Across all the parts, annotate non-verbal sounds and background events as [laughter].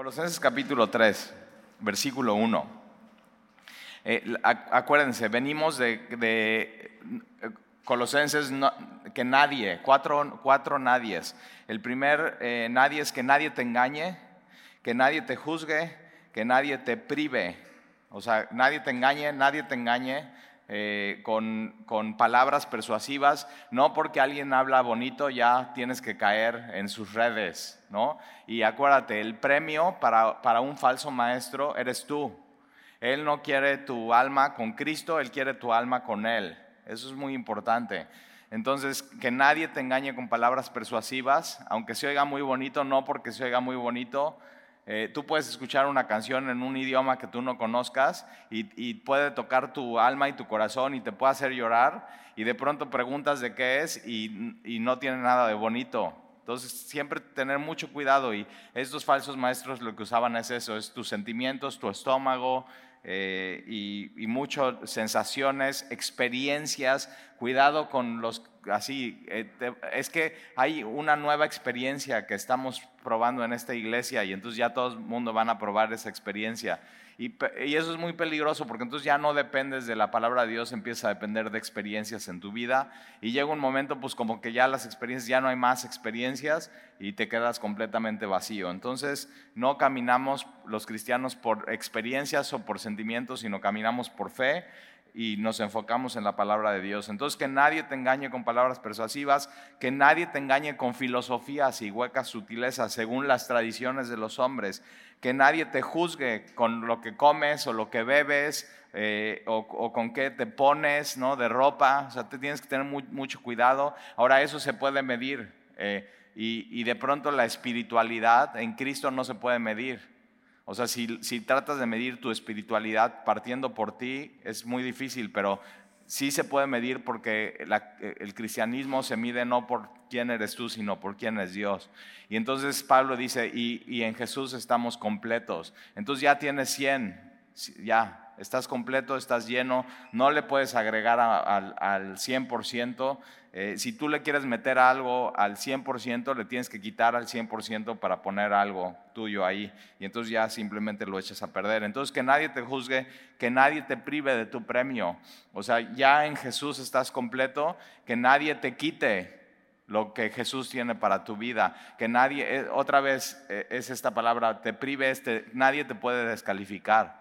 Colosenses capítulo 3, versículo 1. Eh, acuérdense, venimos de, eh, Colosenses que nadie, cuatro, cuatro nadies. El primer eh, nadie es que nadie te engañe, que nadie te juzgue, que nadie te prive. O sea, nadie te engañe, nadie te engañe, eh, con, palabras persuasivas, no porque alguien habla bonito ya tienes que caer en sus redes, ¿no? Y acuérdate, el premio para, para un falso maestro eres tú. Él no quiere tu alma con Cristo, Él quiere tu alma con Él. Eso es muy importante. Entonces, que nadie te engañe con palabras persuasivas, aunque se oiga muy bonito, no porque se oiga muy bonito, eh, tú puedes escuchar una canción en un idioma que tú no conozcas y, puede tocar tu alma y tu corazón y te puede hacer llorar y de pronto preguntas de qué es y, y no tiene nada de bonito. Entonces, siempre tener mucho cuidado y estos falsos maestros lo que usaban es eso, es tus sentimientos, tu estómago, eh, y, y muchas sensaciones, experiencias. Cuidado con los así. Eh, es que hay una nueva experiencia que estamos probando en esta iglesia y entonces ya todo el mundo van a probar esa experiencia. Y, eso es muy peligroso porque entonces ya no dependes de la palabra de Dios, empieza a depender de experiencias en tu vida y llega un momento pues como que ya las experiencias, ya no hay más experiencias y te quedas completamente vacío. Entonces no caminamos los cristianos por experiencias o por sentimientos, sino caminamos por fe y nos enfocamos en la palabra de Dios. Entonces, que nadie te engañe con palabras persuasivas, que nadie te engañe con filosofías y huecas sutilezas según las tradiciones de los hombres, que nadie te juzgue con lo que comes o lo que bebes eh, o, con qué te pones ¿no? de ropa. O sea, te tienes que tener mucho cuidado. Ahora, eso se puede medir eh, y de pronto la espiritualidad en Cristo no se puede medir. O sea, si, tratas de medir tu espiritualidad partiendo por ti, es muy difícil, pero sí se puede medir porque el cristianismo se mide no por quién eres tú, sino por quién es Dios. Y entonces Pablo dice, y, en Jesús estamos completos. Entonces ya tienes 100, ya, estás completo, estás lleno, no le puedes agregar al, al 100%. Eh, si tú le quieres meter algo al 100%, le tienes que quitar al 100% para poner algo tuyo ahí. Y entonces ya simplemente lo echas a perder. Entonces que nadie te juzgue, que nadie te prive de tu premio. O sea, ya en Jesús estás completo, que nadie te quite lo que Jesús tiene para tu vida. Que nadie, eh, otra vez eh, es esta palabra, te prive, este, nadie te puede descalificar.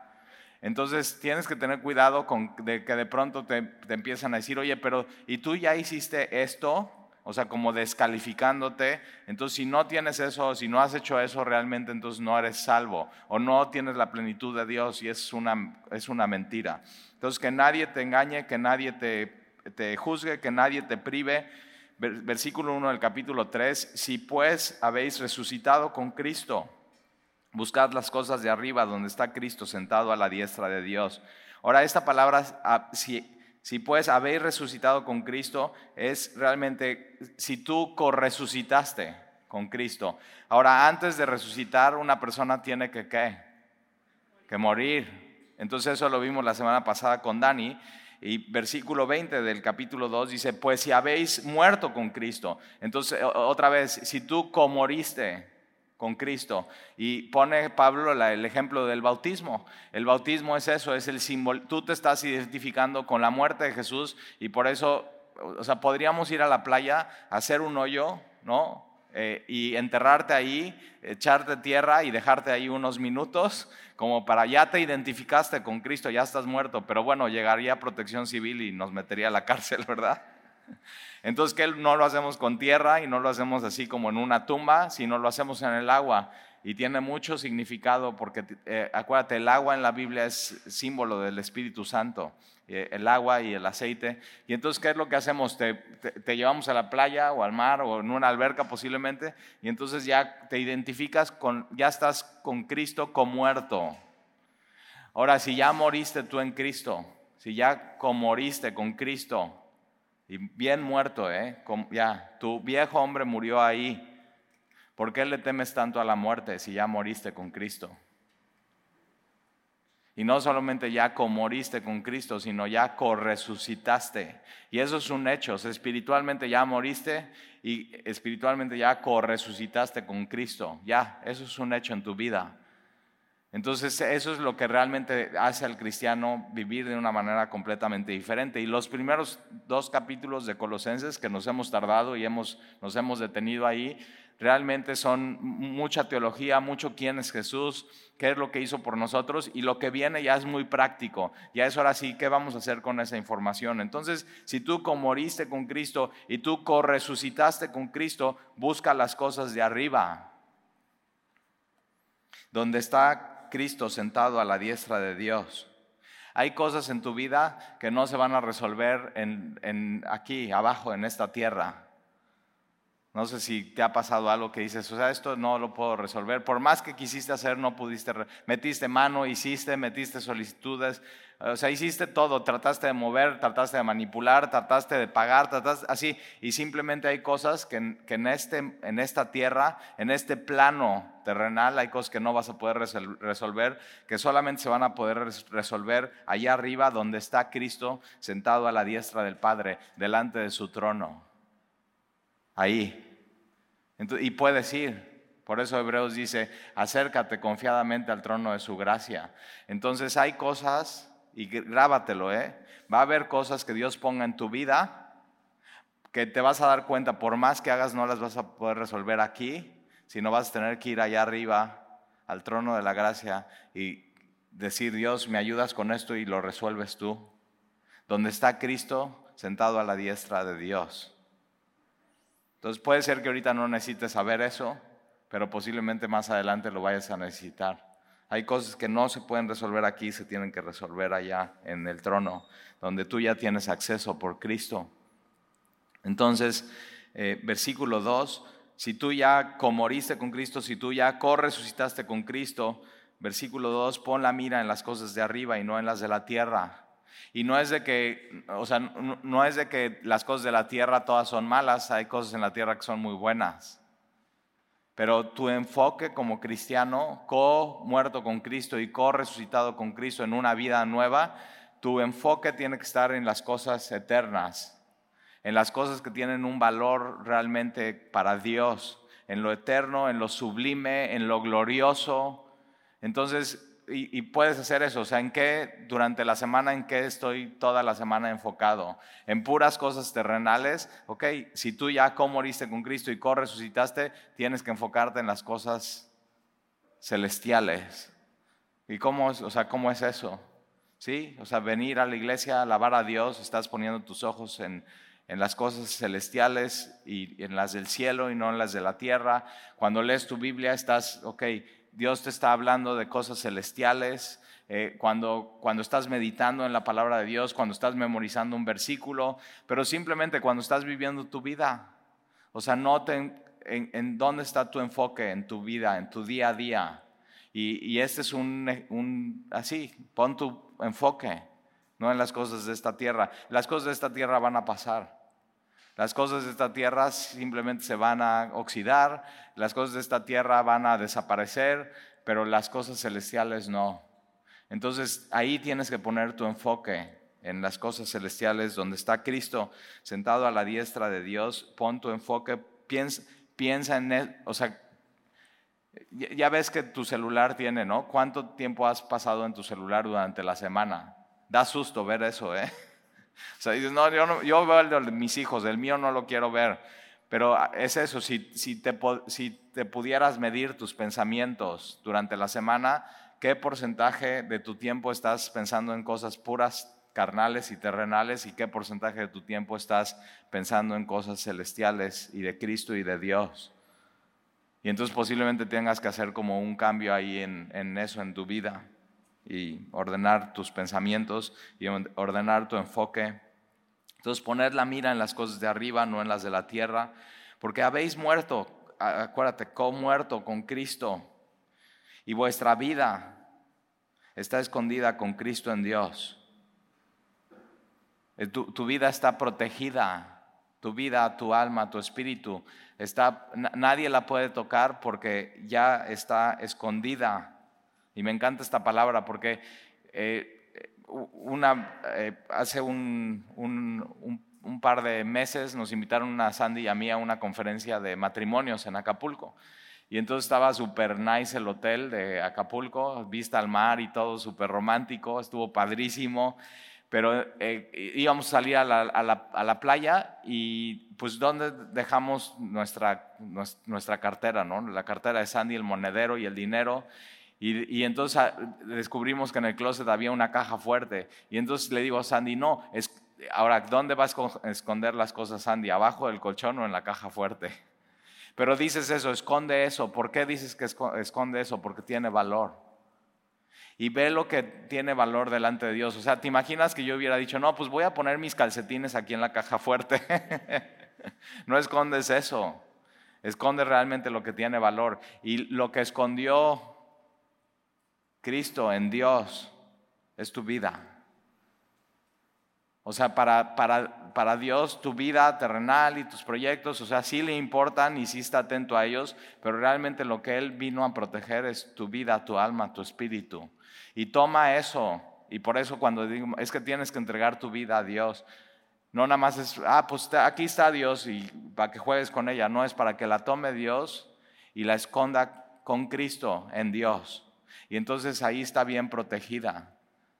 Entonces tienes que tener cuidado de que de pronto te, te, empiezan a decir, oye, pero ¿y tú ya hiciste esto? O sea, como descalificándote. Entonces, si no tienes eso, si no has hecho eso realmente, entonces no eres salvo o no tienes la plenitud de Dios y es una, es una mentira. Entonces, que nadie te engañe, que nadie te, te juzgue, que nadie te prive. Versículo 1 del capítulo 3, si pues habéis resucitado con Cristo Buscad las cosas de arriba donde está Cristo sentado a la diestra de Dios. Ahora, esta palabra, ah, si, si pues habéis resucitado con Cristo, es realmente si tú corresucitaste con Cristo. Ahora, antes de resucitar, una persona tiene que ¿qué? Que morir. Entonces eso lo vimos la semana pasada con Dani. Y versículo 20 del capítulo 2 dice, pues si habéis muerto con Cristo. Entonces, otra vez, si tú comoriste con Cristo. Y pone Pablo el ejemplo del bautismo. El bautismo es eso, es el símbolo. Tú te estás identificando con la muerte de Jesús y por eso, o sea, podríamos ir a la playa, hacer un hoyo, ¿no? Eh, y enterrarte ahí, echarte tierra y dejarte ahí unos minutos, como para ya te identificaste con Cristo, ya estás muerto, pero bueno, llegaría protección civil y nos metería a la cárcel, [laughs] ¿verdad? Entonces, que no lo hacemos con tierra y no lo hacemos así como en una tumba, sino lo hacemos en el agua. Y tiene mucho significado porque, eh, acuérdate, el agua en la Biblia es símbolo del Espíritu Santo, eh, el agua y el aceite. Y entonces, ¿qué es lo que hacemos? Te, llevamos a la playa o al mar o en una alberca posiblemente, y entonces ya te identificas con, ya estás con Cristo como muerto. Ahora, si ya moriste tú en Cristo, si ya moriste con Cristo, y bien muerto, ¿eh? Ya, tu viejo hombre murió ahí. ¿Por qué le temes tanto a la muerte si ya moriste con Cristo? Y no solamente ya moriste con Cristo, sino ya corresucitaste. Y eso es un hecho. espiritualmente ya moriste y espiritualmente ya corresucitaste con Cristo. Ya, eso es un hecho en tu vida. Entonces eso es lo que realmente hace al cristiano vivir de una manera completamente diferente. Y los primeros dos capítulos de Colosenses que nos hemos tardado y hemos, nos hemos detenido ahí, realmente son mucha teología, mucho quién es Jesús, qué es lo que hizo por nosotros y lo que viene ya es muy práctico. Ya es ahora sí, ¿qué vamos a hacer con esa información? Entonces, si tú moriste con Cristo y tú resucitaste con Cristo, busca las cosas de arriba, donde está Cristo sentado a la diestra de Dios. Hay cosas en tu vida que no se van a resolver en, aquí, abajo, en esta tierra. No sé si te ha pasado algo que dices, o sea, esto no lo puedo resolver. Por más que quisiste hacer, no pudiste. Metiste mano, hiciste, metiste solicitudes, o sea, hiciste todo. Trataste de mover, trataste de manipular, trataste de pagar, trataste así. Y simplemente hay cosas que, en, este, en esta tierra, en este plano terrenal, hay cosas que no vas a poder resolver, que solamente se van a poder resolver allá arriba, donde está Cristo sentado a la diestra del Padre, delante de su trono ahí. y puedes ir. Por eso Hebreos dice, acércate confiadamente al trono de su gracia. Entonces hay cosas, y grábatelo, ¿eh? va a haber cosas que Dios ponga en tu vida que te vas a dar cuenta, por más que hagas, no las vas a poder resolver aquí, sino vas a tener que ir allá arriba al trono de la gracia y decir, Dios, me ayudas con esto y lo resuelves tú. Donde está Cristo sentado a la diestra de Dios. Entonces puede ser que ahorita no necesites saber eso, pero posiblemente más adelante lo vayas a necesitar. Hay cosas que no se pueden resolver aquí, se tienen que resolver allá en el trono, donde tú ya tienes acceso por Cristo. Entonces, eh, versículo 2, si tú ya comoriste con Cristo, si tú ya corresucitaste con Cristo, versículo 2, pon la mira en las cosas de arriba y no en las de la tierra y no es de que, o sea, no es de que las cosas de la tierra todas son malas, hay cosas en la tierra que son muy buenas. Pero tu enfoque como cristiano, co-muerto con Cristo y co-resucitado con Cristo en una vida nueva, tu enfoque tiene que estar en las cosas eternas, en las cosas que tienen un valor realmente para Dios, en lo eterno, en lo sublime, en lo glorioso. Entonces, y, puedes hacer eso, o sea, ¿en qué durante la semana, en qué estoy toda la semana enfocado? En puras cosas terrenales, ok, si tú ya moriste con Cristo y co-resucitaste, tienes que enfocarte en las cosas celestiales. ¿Y cómo, o sea, cómo es eso? ¿Sí? O sea, venir a la iglesia, alabar a Dios, estás poniendo tus ojos en, en las cosas celestiales y en las del cielo y no en las de la tierra. Cuando lees tu Biblia, estás, ok, Dios te está hablando de cosas celestiales, eh, cuando, cuando estás meditando en la palabra de Dios, cuando estás memorizando un versículo, pero simplemente cuando estás viviendo tu vida. O sea, noten en, dónde está tu enfoque en tu vida, en tu día a día. Y, este es un, un, así, pon tu enfoque, no en las cosas de esta tierra. Las cosas de esta tierra van a pasar. Las cosas de esta tierra simplemente se van a oxidar, las cosas de esta tierra van a desaparecer, pero las cosas celestiales no. Entonces ahí tienes que poner tu enfoque en las cosas celestiales, donde está Cristo sentado a la diestra de Dios, pon tu enfoque, piensa, piensa en él, o sea, ya ves que tu celular tiene, ¿no? ¿Cuánto tiempo has pasado en tu celular durante la semana? Da susto ver eso, ¿eh? O no, yo, yo veo el de mis hijos, el mío no lo quiero ver. Pero es eso, si, si, te, si te pudieras medir tus pensamientos durante la semana, ¿qué porcentaje de tu tiempo estás pensando en cosas puras, carnales y terrenales? ¿Y qué porcentaje de tu tiempo estás pensando en cosas celestiales y de Cristo y de Dios? Y entonces posiblemente tengas que hacer como un cambio ahí en, en eso en tu vida y ordenar tus pensamientos y ordenar tu enfoque. Entonces poner la mira en las cosas de arriba, no en las de la tierra, porque habéis muerto, acuérdate, con muerto con Cristo y vuestra vida está escondida con Cristo en Dios. Eh, tu, tu vida está protegida, tu vida, tu alma, tu espíritu, está, nadie la puede tocar porque ya está escondida y me encanta esta palabra porque eh, una, eh, hace un, un, par de meses nos invitaron a Sandy y a mí a una conferencia de matrimonios en Acapulco. Y entonces estaba súper nice el hotel de Acapulco, vista al mar y todo súper romántico, estuvo padrísimo. Pero eh, íbamos a salir a la, a, la, a la, playa y pues ¿dónde dejamos nuestra, nuestra cartera? ¿no? La cartera de Sandy, el monedero y el dinero. Y, entonces ah, descubrimos que en el closet había una caja fuerte. Y entonces le digo a Sandy, no, es, ahora, ¿dónde vas a esconder las cosas, Sandy? ¿Abajo del colchón o en la caja fuerte? Pero dices eso, esconde eso. ¿Por qué dices que esconde eso? Porque tiene valor. Y ve lo que tiene valor delante de Dios. O sea, ¿te imaginas que yo hubiera dicho, no, pues voy a poner mis calcetines aquí en la caja fuerte? [laughs] no escondes eso. Esconde realmente lo que tiene valor. Y lo que escondió Cristo en Dios es tu vida. O sea, para, para, para, Dios tu vida terrenal y tus proyectos, o sea, sí le importan y sí está atento a ellos, pero realmente lo que Él vino a proteger es tu vida, tu alma, tu espíritu. Y toma eso. Y por eso cuando digo, es que tienes que entregar tu vida a Dios. No nada más es, ah, pues aquí está Dios y para que juegues con ella. No, es para que la tome Dios y la esconda con Cristo en Dios. Y entonces ahí está bien protegida.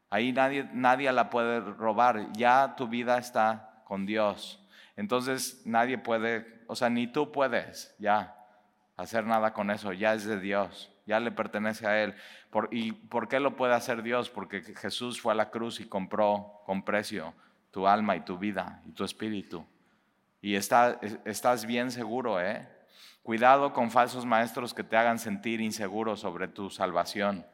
Ahí nadie, nadie la puede robar. Ya tu vida está con Dios. Entonces nadie puede, o sea, ni tú puedes ya hacer nada con eso. Ya es de Dios. Ya le pertenece a Él. ¿Y por qué lo puede hacer Dios? Porque Jesús fue a la cruz y compró con precio tu alma y tu vida y tu espíritu. Y está, estás bien seguro, ¿eh? Cuidado con falsos maestros que te hagan sentir inseguro sobre tu salvación.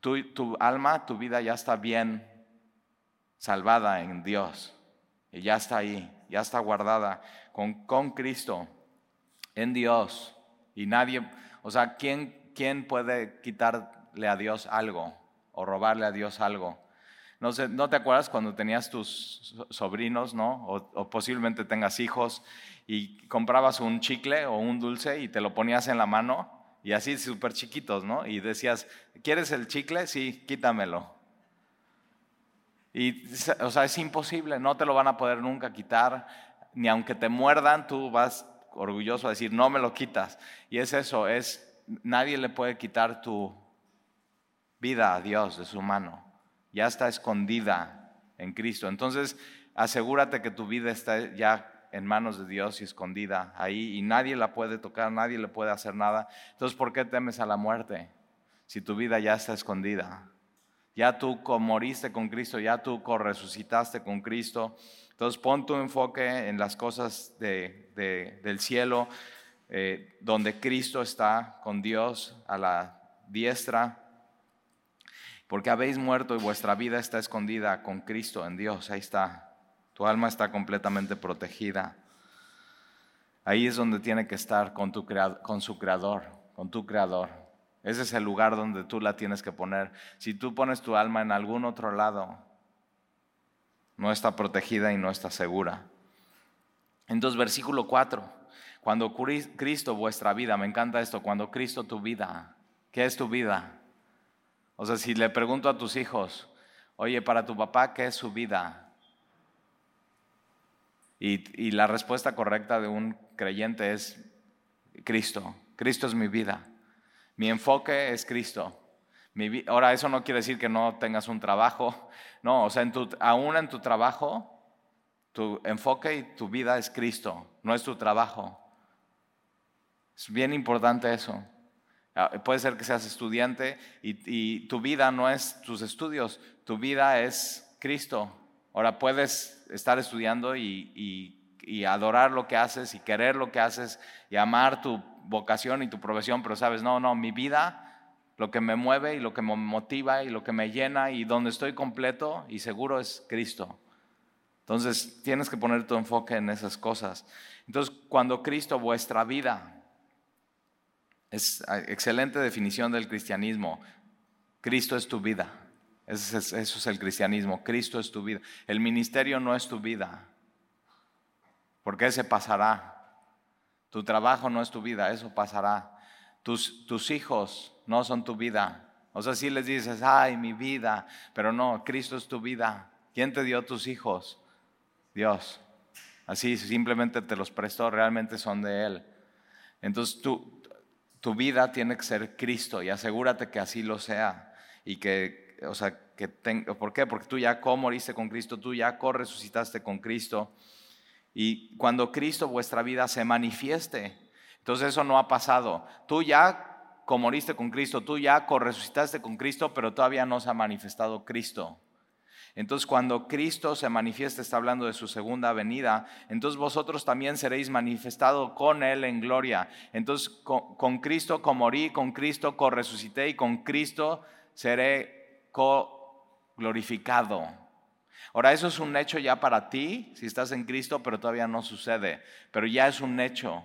Tu, alma, tu vida ya está bien salvada en Dios. Y ya está ahí, ya está guardada con, con Cristo, en Dios. Y nadie, o sea, ¿quién, ¿quién puede quitarle a Dios algo o robarle a Dios algo? No, sé, ¿No te acuerdas cuando tenías tus sobrinos, no? O, posiblemente tengas hijos y comprabas un chicle o un dulce y te lo ponías en la mano y así súper chiquitos, ¿no? Y decías, ¿quieres el chicle? Sí, quítamelo. Y, o sea, es imposible, no te lo van a poder nunca quitar, ni aunque te muerdan, tú vas orgulloso a decir, no me lo quitas. Y es eso, es, nadie le puede quitar tu vida a Dios de su mano ya está escondida en Cristo. Entonces, asegúrate que tu vida está ya en manos de Dios y escondida ahí y nadie la puede tocar, nadie le puede hacer nada. Entonces, ¿por qué temes a la muerte si tu vida ya está escondida? Ya tú moriste con Cristo, ya tú resucitaste con Cristo. Entonces pon tu enfoque en las cosas del cielo, eh, donde Cristo está con Dios a la diestra porque habéis muerto y vuestra vida está escondida con Cristo en Dios. Ahí está. Tu alma está completamente protegida. Ahí es donde tiene que estar con, tu, con su creador, con tu creador. Ese es el lugar donde tú la tienes que poner. Si tú pones tu alma en algún otro lado, no está protegida y no está segura. Entonces, versículo 4, cuando Cristo vuestra vida, me encanta esto, cuando Cristo tu vida, ¿qué es tu vida? O sea, si le pregunto a tus hijos, oye, para tu papá, ¿qué es su vida? Y, la respuesta correcta de un creyente es Cristo. Cristo es mi vida. Mi enfoque es Cristo. ahora, eso no quiere decir que no tengas un trabajo. [laughs] No, o sea, aún en tu trabajo, tu enfoque y tu vida es Cristo, no es tu trabajo. Es bien importante eso. Ah, puede ser que seas estudiante y, tu vida no es tus estudios, tu vida es Cristo. Ahora puedes estar estudiando y, adorar lo que haces y querer lo que haces y amar tu vocación y tu profesión, pero sabes, no, no, mi vida, lo que me mueve y lo que me motiva y lo que me llena y donde estoy completo y seguro es Cristo. Entonces tienes que poner tu enfoque en esas cosas. Entonces, cuando Cristo, vuestra vida, es ah, excelente definición del cristianismo. Cristo es tu vida. Eso es, el cristianismo. Cristo es tu vida. El ministerio no es tu vida. Porque ese pasará. Tu trabajo no es tu vida, eso pasará. Tus, tus hijos no son tu vida. O sea, si les dices, ay, mi vida, pero no, Cristo es tu vida. ¿Quién te dio tus hijos? Dios. Así simplemente te los prestó, realmente son de Él. Entonces tu vida tiene que ser Cristo y asegúrate que así lo sea. Y que, o sea, que ¿por qué? Porque tú ya moriste con Cristo, tú ya resucitaste con Cristo. Y cuando Cristo vuestra vida se manifieste, entonces eso no ha pasado. Tú ya moriste con Cristo, tú ya resucitaste con Cristo, pero todavía no se ha manifestado Cristo. Entonces cuando Cristo se manifieste, está hablando de su segunda venida, entonces vosotros también seréis manifestados con Él en gloria. Entonces con, Cristo morí, con Cristo resucité y con Cristo seré glorificado. Ahora eso es un hecho ya para ti, si estás en Cristo, pero todavía no sucede, pero ya es un hecho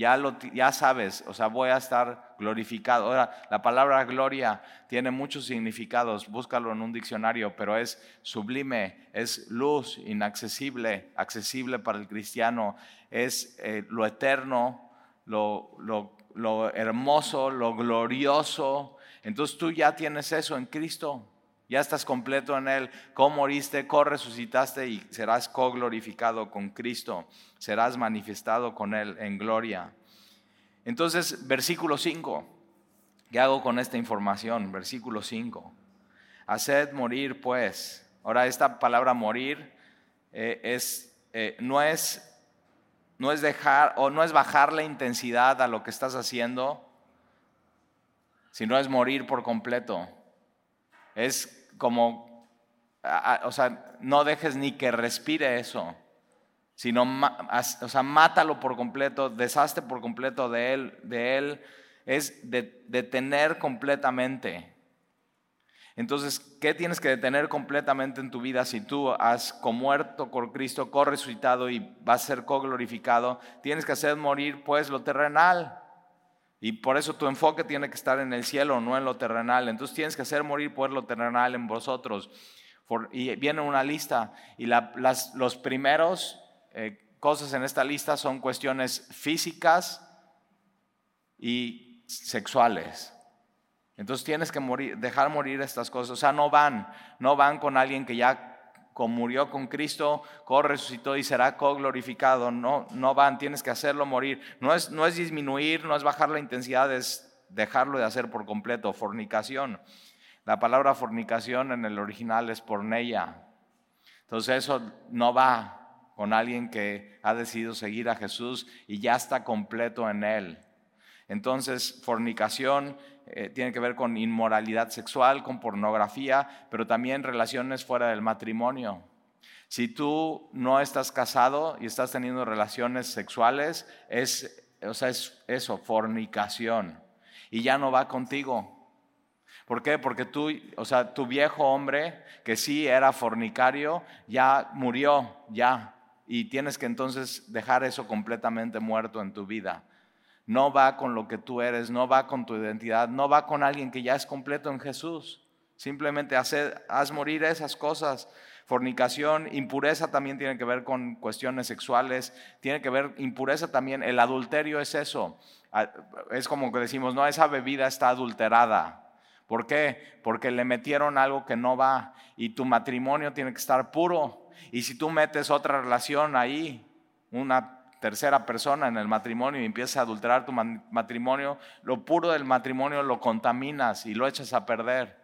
ya, lo, ya sabes, o sea, voy a estar glorificado. Ahora, la palabra gloria tiene muchos significados, búscalo en un diccionario, pero es sublime, es luz, inaccesible, accesible para el cristiano, es eh, lo eterno, lo, lo, lo hermoso, lo glorioso. Entonces tú ya tienes eso en Cristo. Ya estás completo en Él. Co moriste, co resucitaste y serás co-glorificado con Cristo. Serás manifestado con Él en gloria. Entonces, versículo 5. ¿Qué hago con esta información? Versículo 5. Haced morir, pues. Ahora, esta palabra morir eh, es, eh, no, es, no es dejar o no es bajar la intensidad a lo que estás haciendo, sino es morir por completo. Es como, o sea, no dejes ni que respire eso, sino, o sea, mátalo por completo, deshazte por completo de él, de él es detener completamente. Entonces, ¿qué tienes que detener completamente en tu vida si tú has muerto con Cristo, co-resucitado y vas a ser co-glorificado? Tienes que hacer morir pues lo terrenal. Y por eso tu enfoque tiene que estar en el cielo, no en lo terrenal. Entonces tienes que hacer morir por lo terrenal en vosotros. y viene una lista. Y las los primeros eh, cosas en esta lista son cuestiones físicas y sexuales. Entonces tienes que morir, dejar morir estas cosas. O sea, no van, no van con alguien que ya murió con Cristo, co-resucitó y será co-glorificado. No, no van, tienes que hacerlo morir. No es, no es disminuir, no es bajar la intensidad, es dejarlo de hacer por completo. Fornicación. La palabra fornicación en el original es porneia. Entonces eso no va con alguien que ha decidido seguir a Jesús y ya está completo en él. Entonces, fornicación eh, tiene que ver con inmoralidad sexual, con pornografía, pero también relaciones fuera del matrimonio. Si tú no estás casado y estás teniendo relaciones sexuales, es, o sea, es eso, fornicación. Y ya no va contigo. ¿Por qué? Porque tú, o sea, tu viejo hombre, que sí era fornicario, ya murió, ya. Y tienes que entonces dejar eso completamente muerto en tu vida no va con lo que tú eres, no va con tu identidad, no va con alguien que ya es completo en Jesús. Simplemente haz morir esas cosas. Fornicación, impureza también tiene que ver con cuestiones sexuales, tiene que ver, impureza también, el adulterio es eso. Ah, es como que decimos, no, esa bebida está adulterada. ¿Por qué? Porque le metieron algo que no va y tu matrimonio tiene que estar puro. Y si tú metes otra relación ahí, una tercera persona en el matrimonio y empiezas a adulterar tu matrimonio, lo puro del matrimonio lo contaminas y lo echas a perder.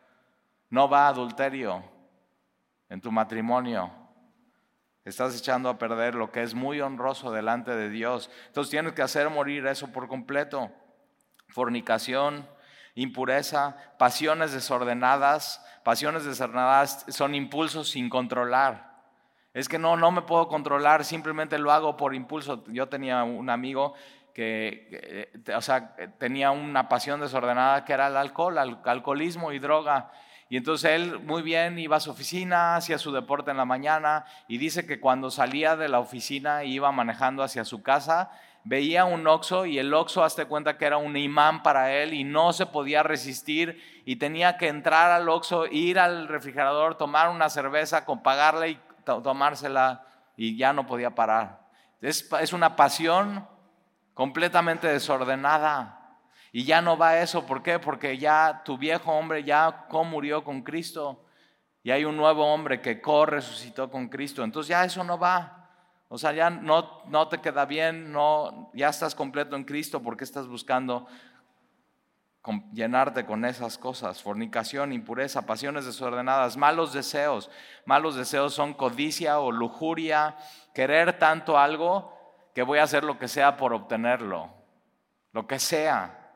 No va adulterio en tu matrimonio. Estás echando a perder lo que es muy honroso delante de Dios. Entonces tienes que hacer morir eso por completo. Fornicación, impureza, pasiones desordenadas. Pasiones desordenadas son impulsos sin controlar. Es que no, no me puedo controlar, simplemente lo hago por impulso. Yo tenía un amigo que, o sea, tenía una pasión desordenada que era el alcohol, el alcoholismo y droga. Y entonces él muy bien iba a su oficina, hacía su deporte en la mañana y dice que cuando salía de la oficina e iba manejando hacia su casa, veía un oxo y el oxo, hazte cuenta que era un imán para él y no se podía resistir y tenía que entrar al oxo, ir al refrigerador, tomar una cerveza, con pagarle y tomársela y ya no podía parar. Es, es una pasión completamente desordenada. Y ya no va eso. ¿Por qué? Porque ya tu viejo hombre ya murió con Cristo. Y hay un nuevo hombre que co-resucitó con Cristo. Entonces ya eso no va. O sea, ya no, no te queda bien, no, ya estás completo en Cristo porque estás buscando llenarte con esas cosas, fornicación, impureza, pasiones desordenadas, malos deseos. Malos deseos son codicia o lujuria, querer tanto algo que voy a hacer lo que sea por obtenerlo, lo que sea.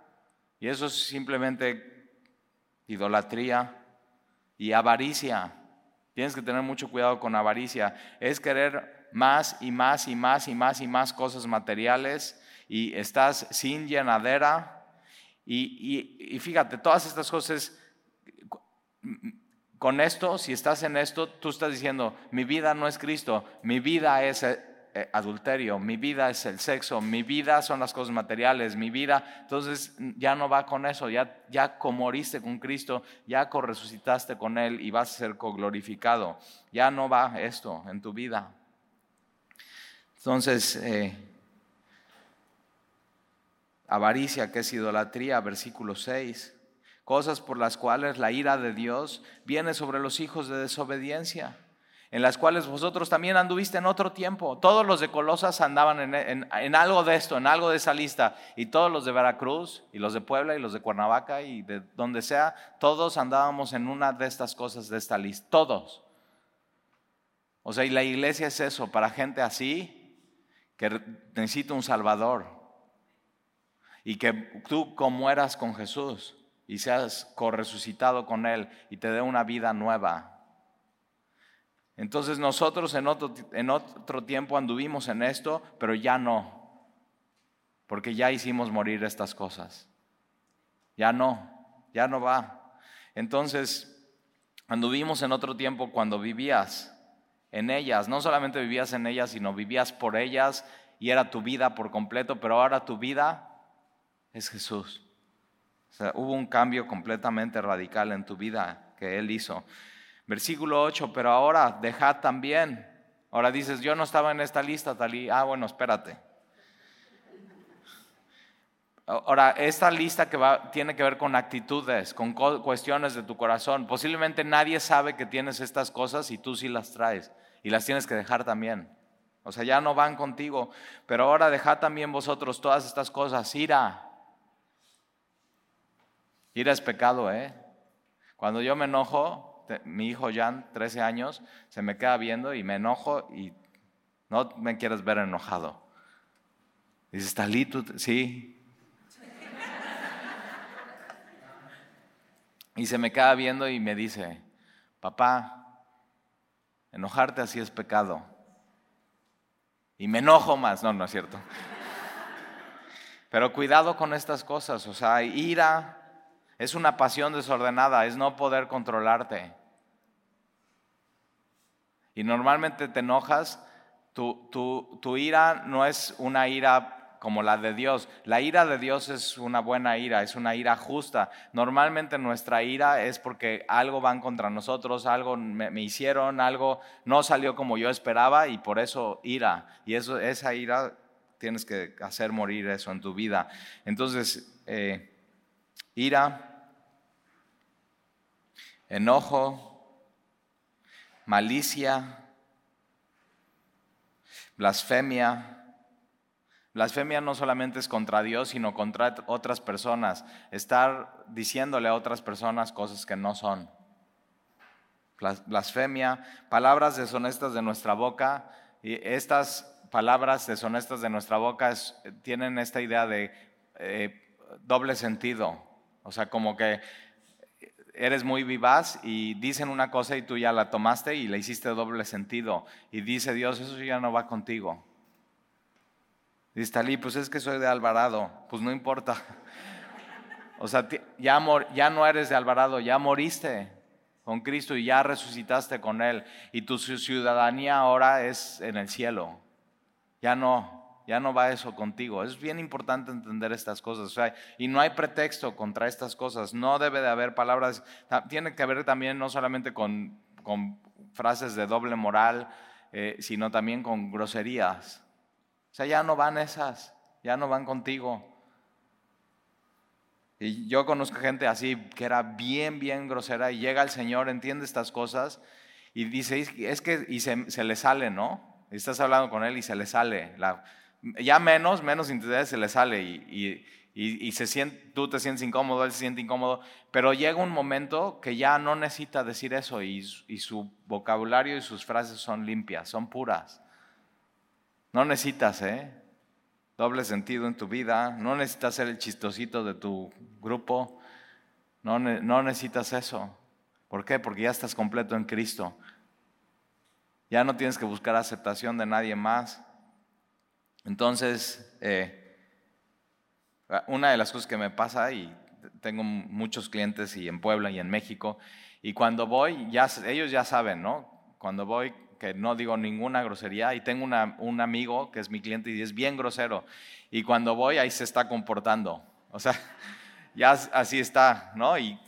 Y eso es simplemente idolatría y avaricia. Tienes que tener mucho cuidado con avaricia. Es querer más y más y más y más y más cosas materiales y estás sin llenadera y, fíjate, todas estas cosas, con esto, si estás en esto, tú estás diciendo, mi vida no es Cristo, mi vida es eh, eh, adulterio, mi vida es el sexo, mi vida son las cosas materiales, mi vida, entonces ya no va con eso, ya, ya moriste con Cristo, ya resucitaste con Él y vas a ser glorificado, ya no va esto en tu vida. Entonces, eh, avaricia, que es idolatría, versículo 6. Cosas por las cuales la ira de Dios viene sobre los hijos de desobediencia, en las cuales vosotros también anduviste en otro tiempo. Todos los de Colosas andaban en, algo de esto, en algo de esa lista, y todos los de Veracruz, y los de Puebla, y los de Cuernavaca, y de donde sea, todos andábamos en una de estas cosas de esta lista, todos. O sea, y la iglesia es eso, para gente así, que necesita un Salvador y que tú eras con Jesús y seas corresucitado con Él y te dé una vida nueva. Entonces nosotros en otro, en otro tiempo anduvimos en esto, pero ya no, porque ya hicimos morir estas cosas. Ya no, ya no va. Entonces, anduvimos en otro tiempo cuando vivías en ellas, no solamente vivías en ellas, sino vivías por ellas y era tu vida por completo, pero ahora tu vida es Jesús. O sea, hubo un cambio completamente radical en tu vida que Él hizo. Versículo 8, pero ahora dejad también. Ahora dices, yo no estaba en esta lista, Talí. Ah, bueno, espérate. Ahora, esta lista que va, tiene que ver con actitudes, con cuestiones de tu corazón. Posiblemente nadie sabe que tienes estas cosas y tú sí las traes y las tienes que dejar también. O sea, ya no van contigo, pero ahora dejad también vosotros todas estas cosas, ira, Ira es pecado, ¿eh? Cuando yo me enojo, mi hijo Jan, 13 años, se me queda viendo y me enojo y no me quieres ver enojado. Dices, Talito, sí. Y se me queda viendo y me dice, papá, enojarte así es pecado. Y me enojo más, no, no es cierto. Pero cuidado con estas cosas, o sea, ira, es una pasión desordenada, es no poder controlarte. Y normalmente te enojas, tu, tu, ira no es una ira como la de Dios. La ira de Dios es una buena ira, es una ira justa. Normalmente nuestra ira es porque algo van contra nosotros, algo me, hicieron, algo no salió como yo esperaba y por eso ira. Y eso, esa ira tienes que hacer morir eso en tu vida. Entonces, eh, ira enojo, malicia, blasfemia. Blasfemia no solamente es contra Dios, sino contra otras personas. Estar diciéndole a otras personas cosas que no son. Blasfemia, palabras deshonestas de nuestra boca. Y estas palabras deshonestas de nuestra boca tienen esta idea de eh, doble sentido. O sea, como que eres muy vivaz y dicen una cosa y tú ya la tomaste y le hiciste doble sentido. Y dice Dios, eso ya no va contigo. Dice Talí, pues es que soy de Alvarado. Pues no importa. O sea, ya, ya no eres de Alvarado, ya moriste con Cristo y ya resucitaste con Él. Y tu ciudadanía ahora es en el cielo. Ya no, ya no va eso contigo. Es bien importante entender estas cosas. y no hay pretexto contra estas cosas. No debe de haber palabras. Tiene que ver también no solamente con, frases de doble moral, eh, sino también con groserías. O sea, ya no van esas. Ya no van contigo. Y yo conozco gente así que era bien, bien grosera y llega el Señor, entiende estas cosas y dice, es que, y se, se le sale, ¿no? estás hablando con él y se le sale. La, ya menos, menos interés se le sale y, y, se siente, tú te sientes incómodo, él se siente incómodo, pero llega un momento que ya no necesita decir eso y, y su vocabulario y sus frases son limpias, son puras. No necesitas, ¿eh? Doble sentido en tu vida, no necesitas ser el chistosito de tu grupo, no, no necesitas eso. ¿Por qué? Porque ya estás completo en Cristo. Ya no tienes que buscar aceptación de nadie más. Entonces, eh, una de las cosas que me pasa, y tengo muchos clientes y en Puebla y en México, y cuando voy, ellos ya saben, ¿no? Cuando voy, que no digo ninguna grosería, y tengo un amigo que es mi cliente y es bien grosero, y cuando voy ahí se está comportando. O sea, [laughs] ya así está, ¿no? Y,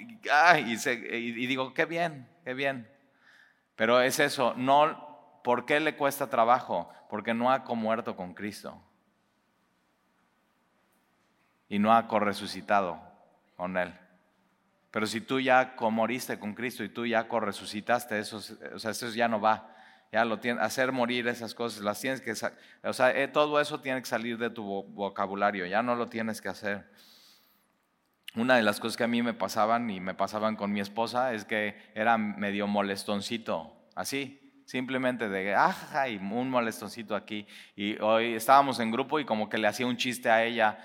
y digo, qué bien, qué bien. Pero es eso, no ¿Por qué le cuesta trabajo? Porque no ha muerto con Cristo. Y no ha corresucitado con Él. Pero si tú ya moriste con Cristo y tú ya corresucitaste, eso, o sea, eso ya no va. Ya lo tienes, hacer morir esas cosas, las tienes que, o sea, eh, todo eso tiene que salir de tu vocabulario, ya no lo tienes que hacer. Una de las cosas que a mí me pasaban y me pasaban con mi esposa es que era medio molestoncito, así, simplemente de, ah, y un molestoncito aquí. Y hoy estábamos en grupo y como que le hacía un chiste a ella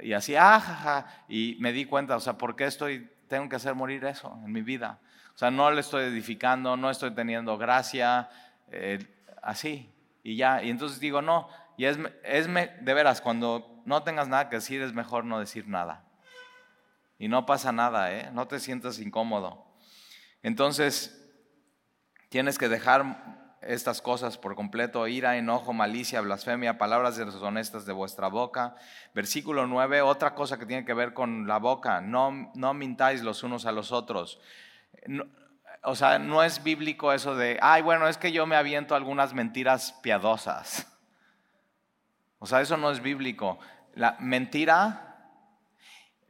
y así, ah, y me di cuenta, o sea, ¿por qué estoy, tengo que hacer morir eso en mi vida? O sea, no le estoy edificando, no estoy teniendo gracia, eh, así, y ya. Y entonces digo, no, y es, es de veras, cuando no tengas nada que decir, es mejor no decir nada. Y no pasa nada, ¿eh? No te sientas incómodo. Entonces, Tienes que dejar estas cosas por completo, ira, enojo, malicia, blasfemia, palabras deshonestas de vuestra boca. Versículo 9, otra cosa que tiene que ver con la boca, no, no mintáis los unos a los otros. o sea, no es bíblico eso de, ay, bueno, es que yo me aviento algunas mentiras piadosas. O sea, eso no es bíblico. La mentira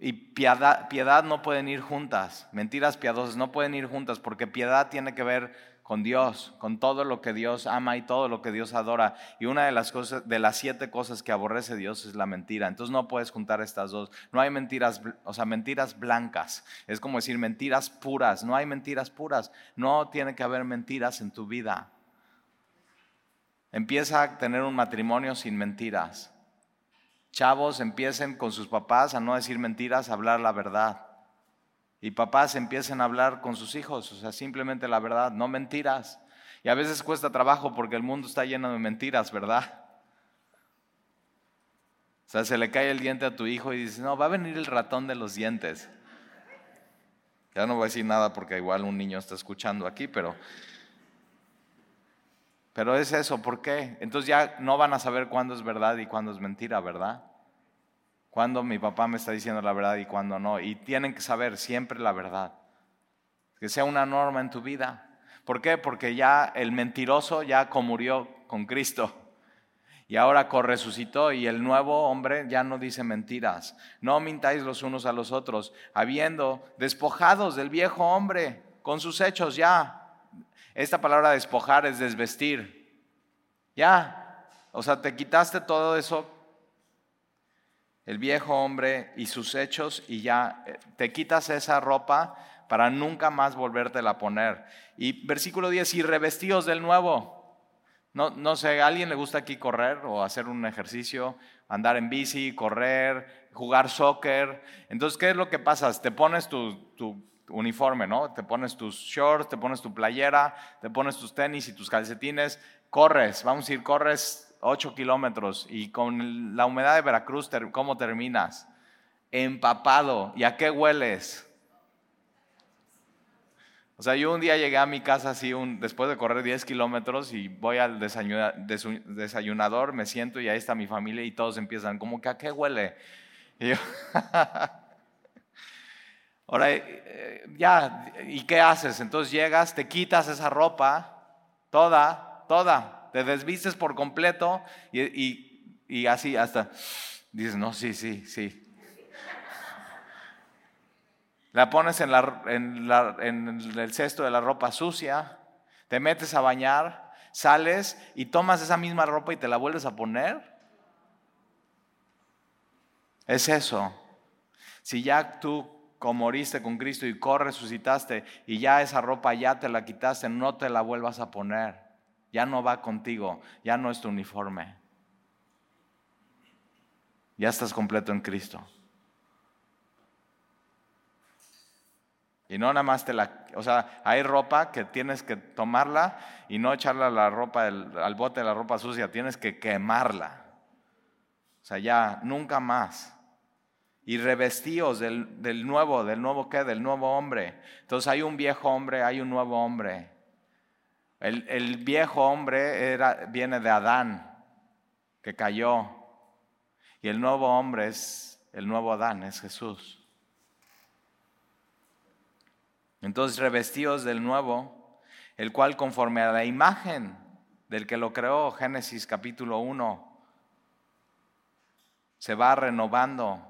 y piedad, piedad no pueden ir juntas. Mentiras piadosas no pueden ir juntas porque piedad tiene que ver con Dios, con todo lo que Dios ama y todo lo que Dios adora. Y una de las cosas, de las siete cosas que aborrece Dios es la mentira. Entonces no puedes juntar estas dos. No hay mentiras, o sea, mentiras blancas. Es como decir mentiras puras. No hay mentiras puras. No tiene que haber mentiras en tu vida. Empieza a tener un matrimonio sin mentiras. Chavos, empiecen con sus papás a no decir mentiras, a hablar la verdad. Y papás empiecen a hablar con sus hijos, o sea, simplemente la verdad, no mentiras. Y a veces cuesta trabajo porque el mundo está lleno de mentiras, ¿verdad? O sea, se le cae el diente a tu hijo y dices, no, va a venir el ratón de los dientes. Ya no voy a decir nada porque igual un niño está escuchando aquí, pero... Pero es eso, ¿por qué? Entonces ya no van a saber cuándo es verdad y cuándo es mentira, ¿verdad? Cuando mi papá me está diciendo la verdad y cuando no. Y tienen que saber siempre la verdad. Que sea una norma en tu vida. ¿Por qué? Porque ya el mentiroso ya comurió con Cristo. Y ahora resucitó y el nuevo hombre ya no dice mentiras. No mintáis los unos a los otros, habiendo despojados del viejo hombre con sus hechos ya. Esta palabra despojar es desvestir. Ya. O sea, te quitaste todo eso el viejo hombre y sus hechos y ya eh, te quitas esa ropa para nunca más volvértela a poner. Y versículo 10, y revestidos del nuevo. No, no sé, ¿a alguien le gusta aquí correr o hacer un ejercicio, andar en bici, correr, jugar soccer? Entonces, ¿qué es lo que pasa? Te pones tu, tu uniforme, ¿no? Te pones tus shorts, te pones tu playera, te pones tus tenis y tus calcetines, corres, vamos a ir, corres 8 kilómetros y con la humedad de Veracruz, ¿cómo terminas? Empapado. ¿Y a qué hueles? O sea, yo un día llegué a mi casa así, después de correr 10 kilómetros y voy al desayunador, me siento y ahí está mi familia y todos empiezan, como que a qué huele? Y yo, [laughs] ahora, eh, ya, ¿y qué haces? Entonces llegas, te quitas esa ropa, toda, toda, te desvistes por completo y, así hasta dices, no, sí, sí, sí. La pones en, en el cesto de la ropa sucia, te metes a bañar, sales y tomas esa misma ropa y te la vuelves a poner. Es eso. Si ya tú moriste con Cristo y co-resucitaste y ya esa ropa ya te la quitaste, no te la vuelvas a poner. Ya no va contigo, ya no es tu uniforme. Ya estás completo en Cristo. Y no nada más te la... O sea, hay ropa que tienes que tomarla y no echarla la ropa al bote de la ropa sucia, tienes que quemarla. O sea, ya, nunca más. Y revestíos del, del nuevo, del nuevo qué, del nuevo hombre. Entonces hay un viejo hombre, hay un nuevo hombre. El, viejo hombre viene de Adán, que cayó. Y el nuevo hombre es el nuevo Adán, es Jesús. Entonces revestidos del nuevo, el cual conforme a la imagen del que lo creó, Génesis capítulo 1, se va renovando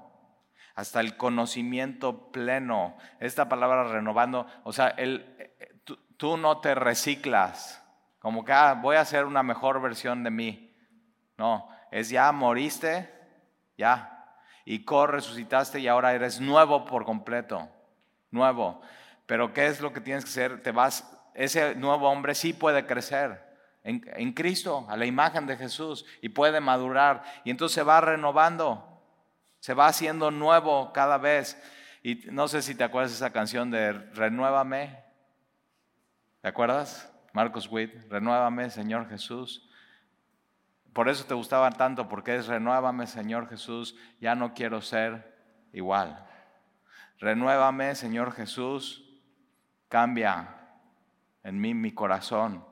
hasta el conocimiento pleno. Esta palabra renovando, o sea, el, tú, no te reciclas, como que ah, voy a hacer una mejor versión de mí. No, es ya moriste, ya, y co-resucitaste y ahora eres nuevo por completo, nuevo. Pero ¿qué es lo que tienes que hacer? Te vas, ese nuevo hombre sí puede crecer en, en Cristo, a la imagen de Jesús, y puede madurar. Y entonces se va renovando, se va haciendo nuevo cada vez. Y no sé si te acuerdas de esa canción de Renuévame. ¿Te acuerdas? Marcos Witt, Renuévame, Señor Jesús. Por eso te gustaba tanto, porque es Renuévame, Señor Jesús, ya no quiero ser igual. Renuévame, Señor Jesús, Cambia en mí mi corazón.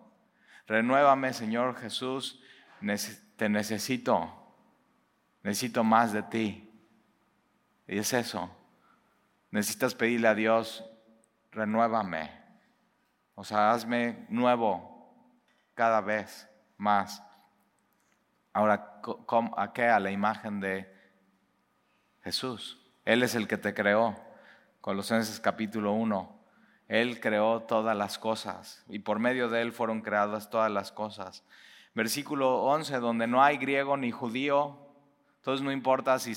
Renuévame, Señor Jesús. Te necesito. Necesito más de ti. Y es eso. Necesitas pedirle a Dios, renuévame. O sea, hazme nuevo cada vez más. Ahora, ¿a qué? A la imagen de Jesús. Él es el que te creó. Colosenses capítulo 1. Él creó todas las cosas y por medio de Él fueron creadas todas las cosas. Versículo 11, donde no hay griego ni judío, entonces no importa si,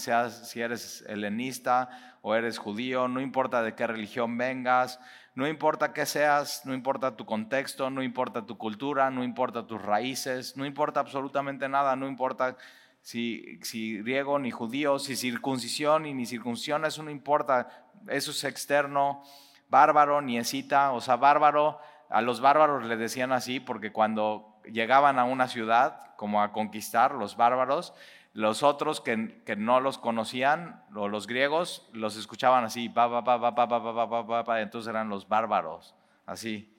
eres helenista o eres judío, no importa de qué religión vengas, no importa qué seas, no importa tu contexto, no importa tu cultura, no importa tus raíces, no importa absolutamente nada, no importa si, griego ni judío, si circuncisión y ni circuncisión, eso no importa, eso es externo bárbaro, niecita, o sea, bárbaro, a los bárbaros le decían así porque cuando llegaban a una ciudad como a conquistar los bárbaros, los otros que, que no los conocían, o los griegos, los escuchaban así, pa, pa, pa, pa, pa, pa, pa, pa, pa, entonces eran los bárbaros, así.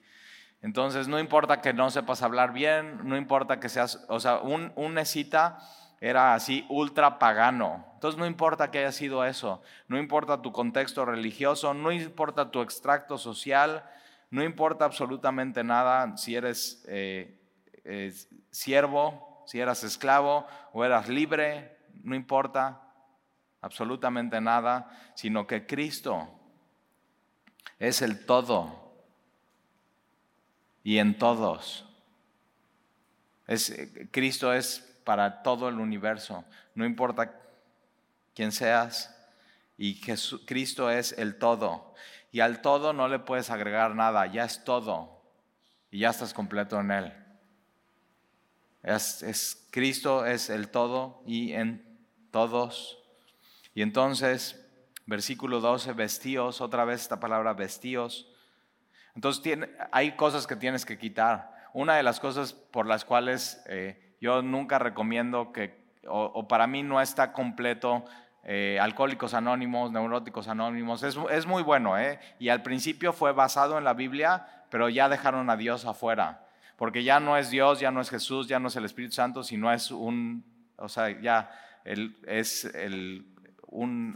Entonces no importa que no sepas hablar bien, no importa que seas, o sea, un, un era así ultra pagano. Entonces no importa que haya sido eso, no importa tu contexto religioso, no importa tu extracto social, no importa absolutamente nada si eres eh, eh, siervo, si eras esclavo o eras libre, no importa absolutamente nada, sino que Cristo es el todo y en todos. Es, Cristo es para todo el universo. No importa quién seas. Y Cristo es el todo. Y al todo no le puedes agregar nada, ya es todo. Y ya estás completo en Él. Es, Cristo es el todo y en todos. Y entonces, versículo 12, vestíos, otra vez esta palabra vestíos. Entonces tiene, hay cosas que tienes que quitar. Una de las cosas por las cuales eh, yo nunca recomiendo que, o, para mí no está completo eh, Alcohólicos Anónimos, Neuróticos Anónimos. Es, es muy bueno, ¿eh? Y al principio fue basado en la Biblia, pero ya dejaron a Dios afuera. Porque ya no es Dios, ya no es Jesús, ya no es el Espíritu Santo, sino es un, o sea, ya es el,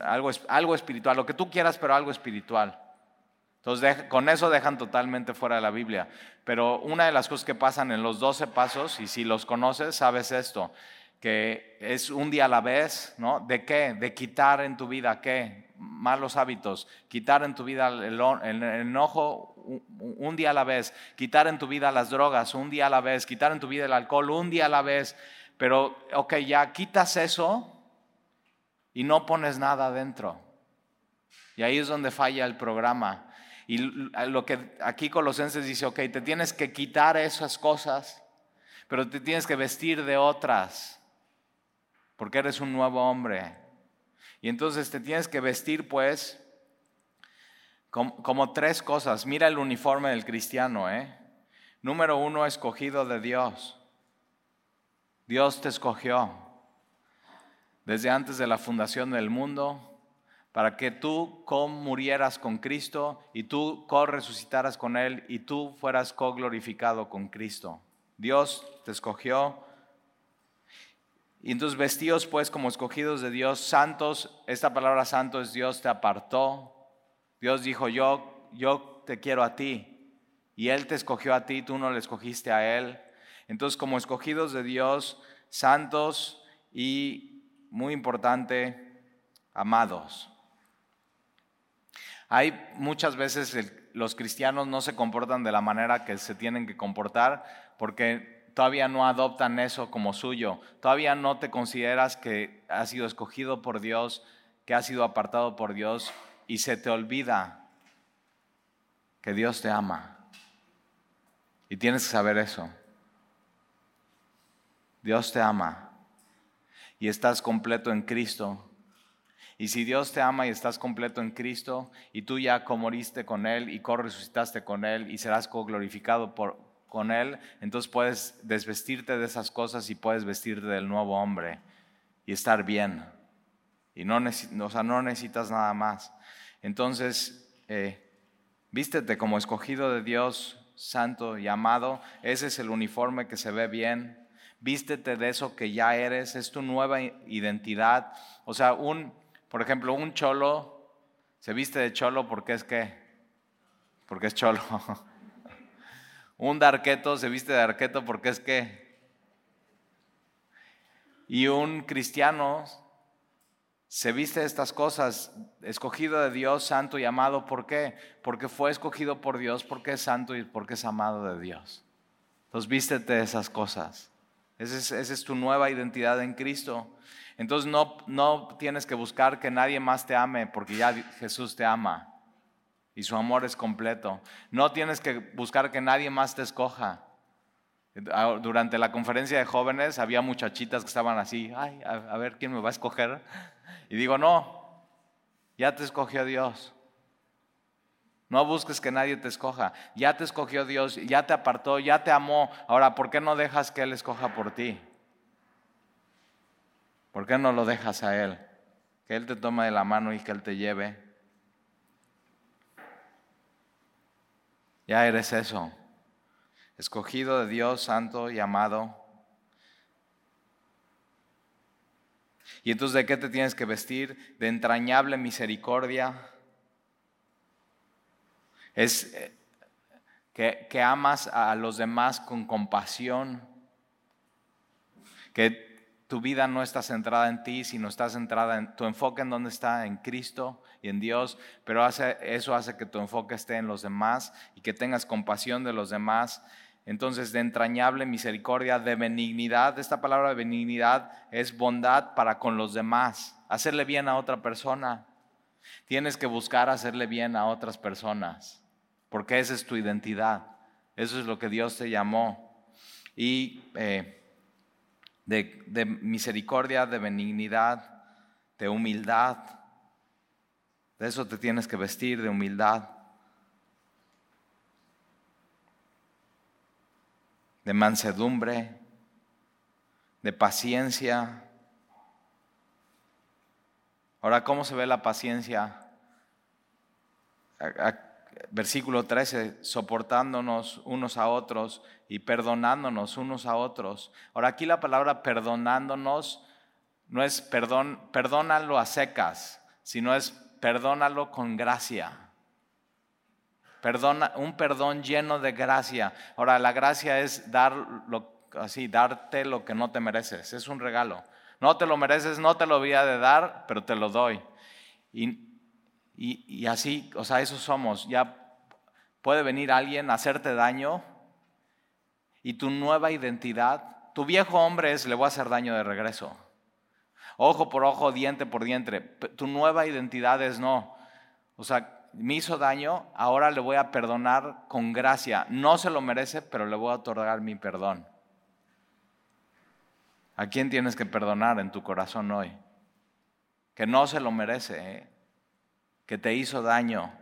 algo, algo espiritual, lo que tú quieras, pero algo espiritual. Entonces, con eso dejan totalmente fuera de la Biblia. Pero una de las cosas que pasan en los 12 pasos, y si los conoces, sabes esto, que es un día a la vez, ¿no? ¿De qué? De quitar en tu vida, ¿qué? Malos hábitos, quitar en tu vida el, enojo un día a la vez, quitar en tu vida las drogas un día a la vez, quitar en tu vida el alcohol un día a la vez. Pero, ok, ya quitas eso y no pones nada adentro. Y ahí es donde falla el programa. Y lo que aquí Colosenses dice, ok, te tienes que quitar esas cosas, pero te tienes que vestir de otras, porque eres un nuevo hombre. Y entonces te tienes que vestir pues como, tres cosas. Mira el uniforme del cristiano, ¿eh? Número uno, escogido de Dios. Dios te escogió desde antes de la fundación del mundo para que tú murieras con Cristo y tú co-resucitaras con Él y tú fueras co-glorificado con Cristo. Dios te escogió. Y entonces vestidos pues como escogidos de Dios, santos, esta palabra santo es Dios te apartó. Dios dijo, yo, yo te quiero a ti. Y Él te escogió a ti, tú no le escogiste a Él. Entonces como escogidos de Dios, santos y, muy importante, amados. Hay muchas veces los cristianos no se comportan de la manera que se tienen que comportar porque todavía no adoptan eso como suyo. Todavía no te consideras que has sido escogido por Dios, que has sido apartado por Dios y se te olvida que Dios te ama. Y tienes que saber eso. Dios te ama y estás completo en Cristo y si Dios te ama y estás completo en Cristo y tú ya comoriste con Él y co-resucitaste con Él y serás co-glorificado con Él, entonces puedes desvestirte de esas cosas y puedes vestirte del nuevo hombre y estar bien. Y no, o sea, no necesitas nada más. Entonces, eh, vístete como escogido de Dios, santo y amado. Ese es el uniforme que se ve bien. Vístete de eso que ya eres, es tu nueva identidad. O sea, un, por ejemplo, un cholo se viste de cholo porque es que, porque es cholo. [laughs] un darqueto se viste de arqueto porque es que. Y un cristiano se viste estas cosas, escogido de Dios, santo y amado. ¿Por qué? Porque fue escogido por Dios, porque es santo y porque es amado de Dios. Entonces vístete esas cosas. Esa es, esa es tu nueva identidad en Cristo. Entonces no, no tienes que buscar que nadie más te ame porque ya Jesús te ama y su amor es completo. No tienes que buscar que nadie más te escoja. Ah, durante la conferencia de jóvenes había muchachitas que estaban así, ay, a, ver quién me va a escoger. Y digo, no, ya te escogió Dios. No busques que nadie te escoja. Ya te escogió Dios, ya te apartó, ya te amó. Ahora, ¿por qué no dejas que Él escoja por ti? ¿Por qué no lo dejas a Él? Que Él te tome de la mano y que Él te lleve. Ya eres eso, escogido de Dios, santo y amado. Y entonces, ¿de qué te tienes que vestir? De entrañable misericordia. Es eh, que, que amas a los demás con compasión, que tu vida no está centrada en ti, sino está centrada en tu enfoque en dónde está, en Cristo y en Dios, pero eso hace que tu enfoque esté en los demás y que tengas compasión de los demás. Entonces, de entrañable misericordia, de benignidad, esta palabra de benignidad es bondad para con los demás, hacerle bien a otra persona. Tienes que buscar hacerle bien a otras personas, porque esa es tu identidad, eso es lo que Dios te llamó. Y eh, de, misericordia, de benignidad, de humildad. De eso te tienes que vestir, de humildad. De mansedumbre, de paciencia. Ahora, ¿cómo se ve la paciencia? versículo 13, soportándonos unos a otros y perdonándonos unos a otros. Ahora aquí la palabra perdonándonos no es perdón, perdónalo a secas, sino es perdónalo con gracia. Perdona, un perdón lleno de gracia. Ahora la gracia es dar lo, así, darte lo que no te mereces. Es un regalo. No te lo mereces, no te lo voy a de dar, pero te lo doy. Y y, así, o sea, eso somos. Ya puede venir alguien a hacerte daño y tu nueva identidad, tu viejo hombre es, le voy a hacer daño de regreso. Ojo por ojo, diente por diente. Tu nueva identidad es no. O sea, me hizo daño, ahora le voy a perdonar con gracia. No se lo merece, pero le voy a otorgar mi perdón. ¿A quién tienes que perdonar en tu corazón hoy? Que no se lo merece, ¿eh? que te hizo daño,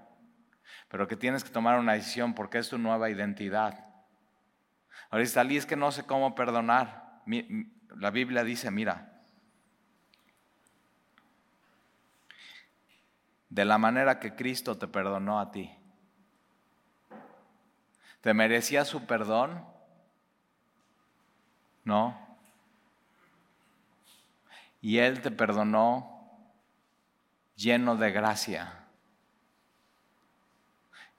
pero que tienes que tomar una decisión porque es tu nueva identidad. Ahorita, es que no sé cómo perdonar. La Biblia dice, mira, de la manera que Cristo te perdonó a ti. ¿Te merecía su perdón? No. Y Él te perdonó lleno de gracia.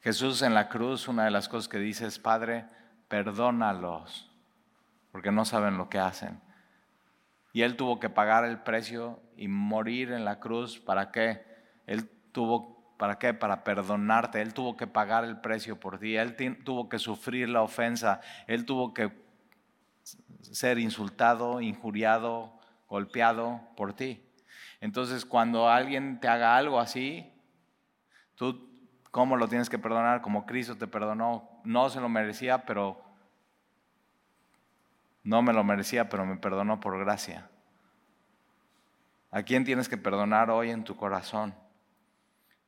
Jesús en la cruz, una de las cosas que dice es, Padre, perdónalos, porque no saben lo que hacen. Y Él tuvo que pagar el precio y morir en la cruz. ¿Para qué? Él tuvo, ¿para qué? Para perdonarte. Él tuvo que pagar el precio por ti. Él tuvo que sufrir la ofensa. Él tuvo que ser insultado, injuriado, golpeado por ti. Entonces, cuando alguien te haga algo así, tú, ¿cómo lo tienes que perdonar? Como Cristo te perdonó. No se lo merecía, pero no me lo merecía, pero me perdonó por gracia. ¿A quién tienes que perdonar hoy en tu corazón?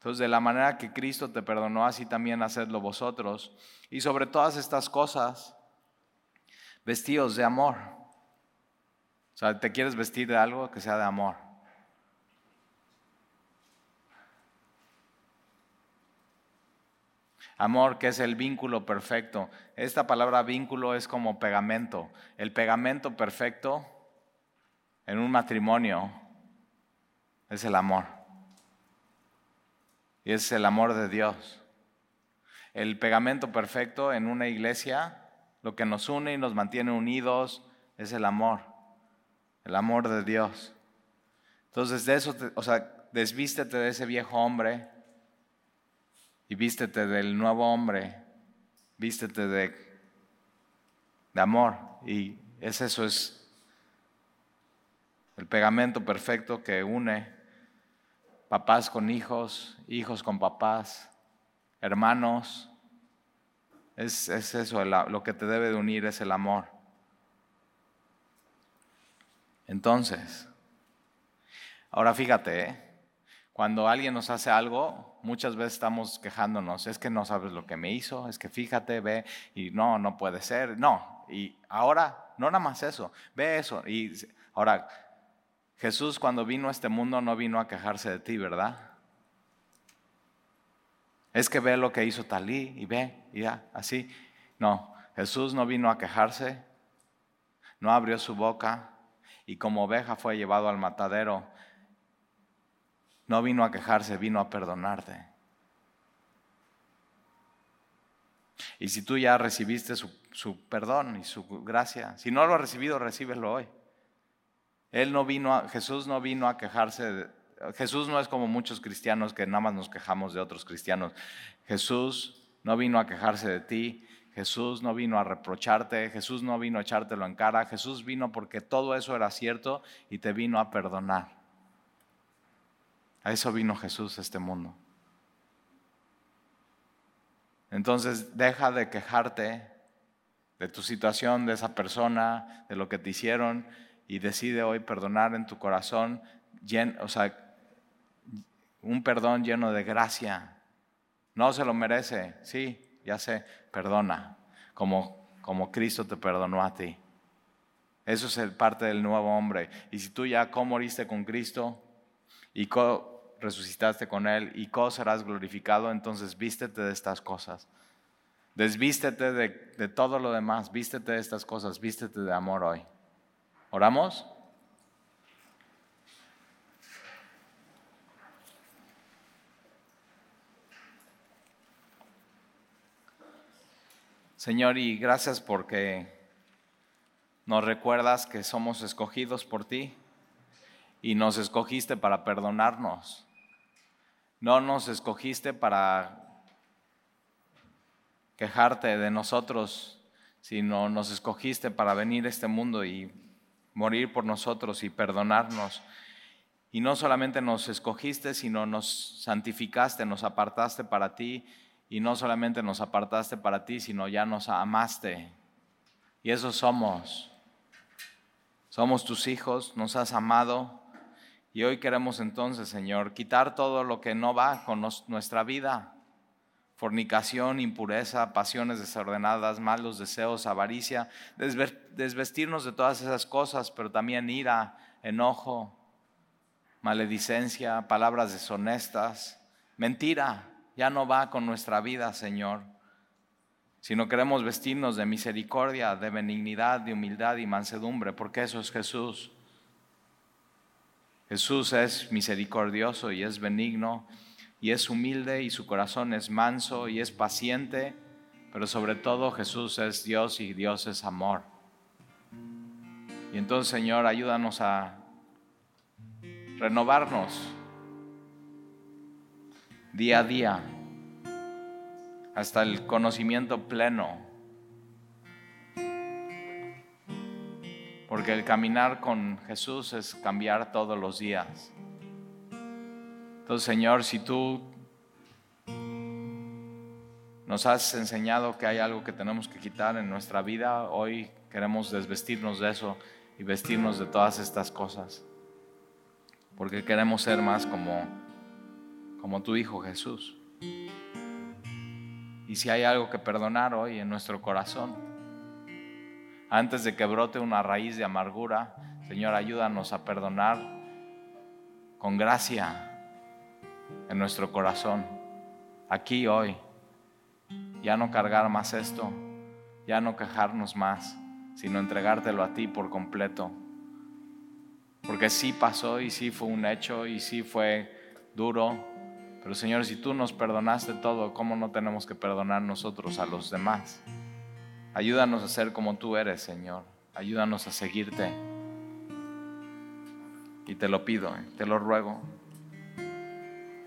Entonces, de la manera que Cristo te perdonó, así también hacedlo vosotros. Y sobre todas estas cosas, vestidos de amor. O sea, ¿te quieres vestir de algo que sea de amor? Amor, que es el vínculo perfecto. Esta palabra vínculo es como pegamento. El pegamento perfecto en un matrimonio es el amor. Y es el amor de Dios. El pegamento perfecto en una iglesia, lo que nos une y nos mantiene unidos, es el amor el amor de Dios. Entonces, de eso, o sea, desvístete de ese viejo hombre y vístete del nuevo hombre, vístete de, de amor. Y es eso, es el pegamento perfecto que une papás con hijos, hijos con papás, hermanos. Es, es eso, lo que te debe de unir es el amor. Entonces, ahora fíjate, ¿eh? cuando alguien nos hace algo, muchas veces estamos quejándonos, es que no sabes lo que me hizo, es que fíjate, ve, y no, no puede ser, no, y ahora, no nada más eso, ve eso, y ahora, Jesús cuando vino a este mundo no vino a quejarse de ti, ¿verdad? Es que ve lo que hizo Talí y ve, y ya, así. No, Jesús no vino a quejarse, no abrió su boca, y como oveja fue llevado al matadero, no vino a quejarse, vino a perdonarte. Y si tú ya recibiste su, perdón y su gracia, si no lo has recibido, recíbelo hoy. Él no vino Jesús no vino a quejarse. Jesús no es como muchos cristianos que nada más nos quejamos de otros cristianos. Jesús no vino a quejarse de ti, Jesús no vino a reprocharte, Jesús no vino a echártelo en cara, Jesús vino porque todo eso era cierto y te vino a perdonar. A eso vino Jesús a este mundo. Entonces deja de quejarte de tu situación, de esa persona, de lo que te hicieron y decide hoy perdonar en tu corazón, o sea, un perdón lleno de gracia. No se lo merece, sí, ya sé, perdona, como, como Cristo te perdonó a ti. Eso es el parte del nuevo hombre. Y si tú ya moriste con Cristo y resucitaste con Él y co serás glorificado, entonces vístete de estas cosas. Desvístete de, de todo lo demás, vístete de estas cosas, vístete de amor hoy. ¿Oramos? Señor, y gracias porque nos recuerdas que somos escogidos por ti y nos escogiste para perdonarnos. No nos escogiste para quejarte de nosotros, sino nos escogiste para venir a este mundo y morir por nosotros y perdonarnos. Y no solamente nos escogiste, sino nos santificaste, nos apartaste para ti. Y no solamente nos apartaste para ti, sino ya nos amaste. Y eso somos. Somos tus hijos, nos has amado. Y hoy queremos entonces, Señor, quitar todo lo que no va con nuestra vida. Fornicación, impureza, pasiones desordenadas, malos deseos, avaricia, desvestirnos de todas esas cosas, pero también ira, enojo, maledicencia, palabras deshonestas, mentira, ya no va con nuestra vida, Señor. Sino queremos vestirnos de misericordia, de benignidad, de humildad y mansedumbre, porque eso es Jesús. Jesús es misericordioso y es benigno y es humilde y su corazón es manso y es paciente, pero sobre todo Jesús es Dios y Dios es amor. Y entonces, Señor, ayúdanos a renovarnos día a día hasta el conocimiento pleno. Porque el caminar con Jesús es cambiar todos los días. Entonces, Señor, si tú nos has enseñado que hay algo que tenemos que quitar en nuestra vida, hoy queremos desvestirnos de eso y vestirnos de todas estas cosas porque queremos ser más como, como tu Hijo Jesús. Y si hay algo que perdonar hoy en nuestro corazón, antes de que brote una raíz de amargura, Señor, ayúdanos a perdonar con gracia en nuestro corazón, aquí hoy. Ya no cargar más esto, ya no quejarnos más, sino entregártelo a ti por completo. Porque sí pasó y sí fue un hecho y sí fue duro. Pero Señor, si tú nos perdonaste todo, ¿cómo no tenemos que perdonar nosotros a los demás? Ayúdanos a ser como tú eres, Señor. Ayúdanos a seguirte. Y te lo pido, te lo ruego.